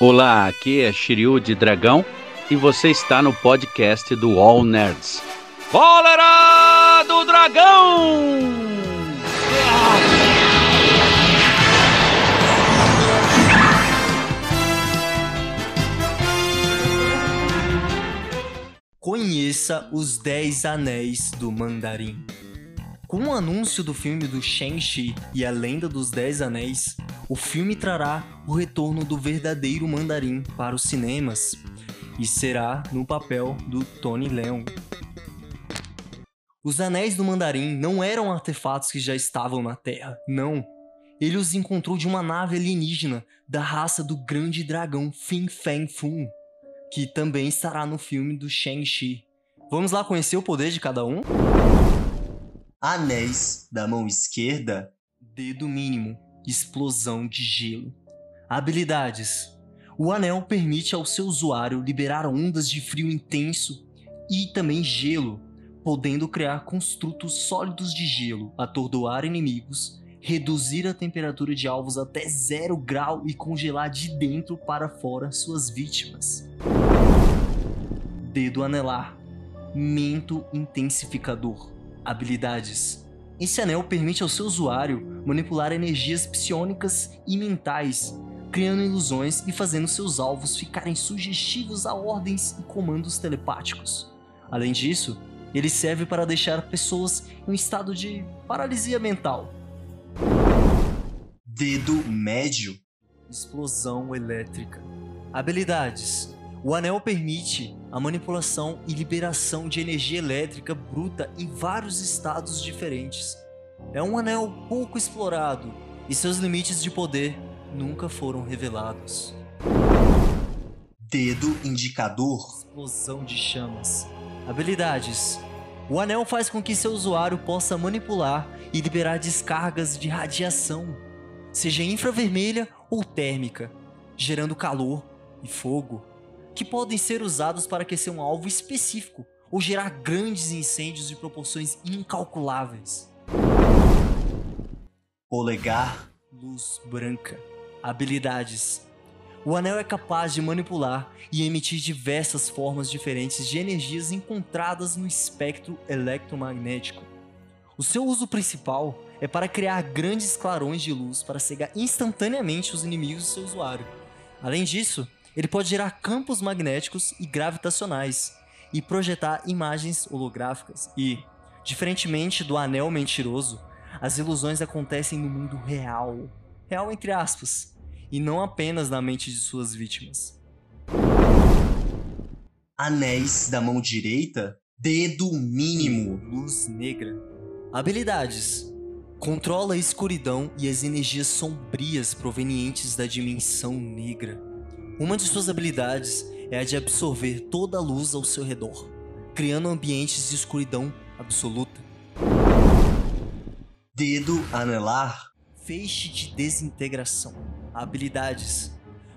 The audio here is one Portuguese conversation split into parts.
Olá, aqui é Shiryu de Dragão e você está no podcast do All Nerds. Cólera do Dragão! Conheça os 10 Anéis do Mandarim. Com o anúncio do filme do Shang-Chi e a Lenda dos Dez Anéis, o filme trará o retorno do verdadeiro mandarim para os cinemas e será no papel do Tony Leung. Os Anéis do Mandarim não eram artefatos que já estavam na Terra, não. Ele os encontrou de uma nave alienígena da raça do Grande Dragão Fin Fang Foom, que também estará no filme do Shang-Chi. Vamos lá conhecer o poder de cada um? Anéis da mão esquerda, dedo mínimo, explosão de gelo. Habilidades: O anel permite ao seu usuário liberar ondas de frio intenso e também gelo, podendo criar construtos sólidos de gelo, atordoar inimigos, reduzir a temperatura de alvos até zero grau e congelar de dentro para fora suas vítimas. Dedo anelar, mento intensificador habilidades. Esse anel permite ao seu usuário manipular energias psionicas e mentais, criando ilusões e fazendo seus alvos ficarem sugestivos a ordens e comandos telepáticos. Além disso, ele serve para deixar pessoas em um estado de paralisia mental. Dedo médio Explosão elétrica. Habilidades: O anel permite a manipulação e liberação de energia elétrica bruta em vários estados diferentes. É um anel pouco explorado e seus limites de poder nunca foram revelados. Dedo indicador Explosão de chamas. Habilidades: O anel faz com que seu usuário possa manipular e liberar descargas de radiação, seja infravermelha ou térmica, gerando calor e fogo que podem ser usados para aquecer um alvo específico ou gerar grandes incêndios de proporções incalculáveis. Polegar, luz branca. Habilidades: O anel é capaz de manipular e emitir diversas formas diferentes de energias encontradas no espectro eletromagnético. O seu uso principal é para criar grandes clarões de luz para cegar instantaneamente os inimigos do seu usuário. Além disso, ele pode gerar campos magnéticos e gravitacionais e projetar imagens holográficas. E, diferentemente do anel mentiroso, as ilusões acontecem no mundo real. Real entre aspas, e não apenas na mente de suas vítimas. Anéis da mão direita, dedo mínimo, luz negra. Habilidades: controla a escuridão e as energias sombrias provenientes da dimensão negra. Uma de suas habilidades é a de absorver toda a luz ao seu redor, criando ambientes de escuridão absoluta. Dedo anelar, feixe de desintegração. Habilidades: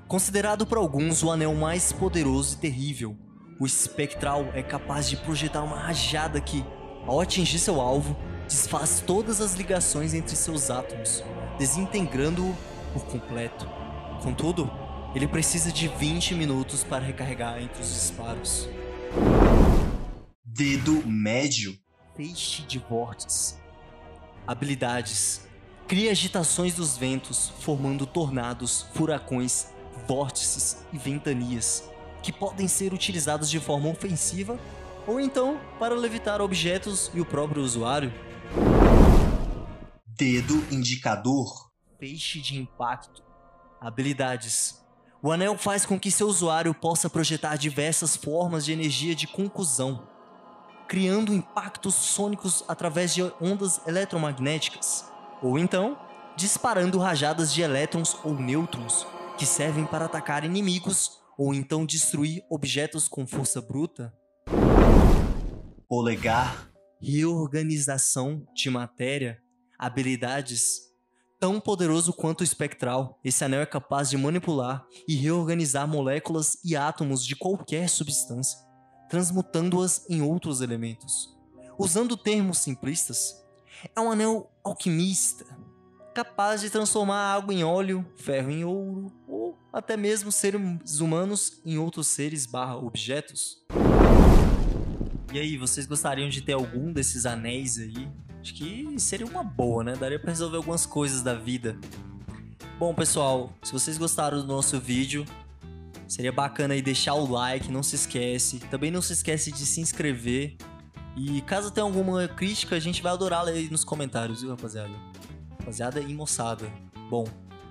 Considerado por alguns o anel mais poderoso e terrível, o espectral é capaz de projetar uma rajada que, ao atingir seu alvo, desfaz todas as ligações entre seus átomos, desintegrando-o por completo. Contudo, ele precisa de 20 minutos para recarregar entre os disparos. Dedo médio. Feixe de vórtice. Habilidades. Cria agitações dos ventos, formando tornados, furacões, vórtices e ventanias, que podem ser utilizados de forma ofensiva ou então para levitar objetos e o próprio usuário. Dedo indicador. Peixe de impacto. Habilidades. O anel faz com que seu usuário possa projetar diversas formas de energia de concusão, criando impactos sônicos através de ondas eletromagnéticas, ou então disparando rajadas de elétrons ou nêutrons que servem para atacar inimigos ou então destruir objetos com força bruta. Polegar, reorganização de matéria, habilidades Tão poderoso quanto o espectral, esse anel é capaz de manipular e reorganizar moléculas e átomos de qualquer substância, transmutando-as em outros elementos. Usando termos simplistas, é um anel alquimista. capaz de transformar água em óleo, ferro em ouro, ou até mesmo seres humanos em outros seres barra objetos. E aí, vocês gostariam de ter algum desses anéis aí? Acho que seria uma boa, né? Daria pra resolver algumas coisas da vida. Bom, pessoal, se vocês gostaram do nosso vídeo, seria bacana aí deixar o like, não se esquece. Também não se esquece de se inscrever. E caso tenha alguma crítica, a gente vai adorar ler aí nos comentários, viu, rapaziada? Rapaziada e moçada. Bom,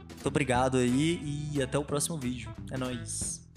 muito obrigado aí e até o próximo vídeo. É nóis.